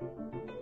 うん。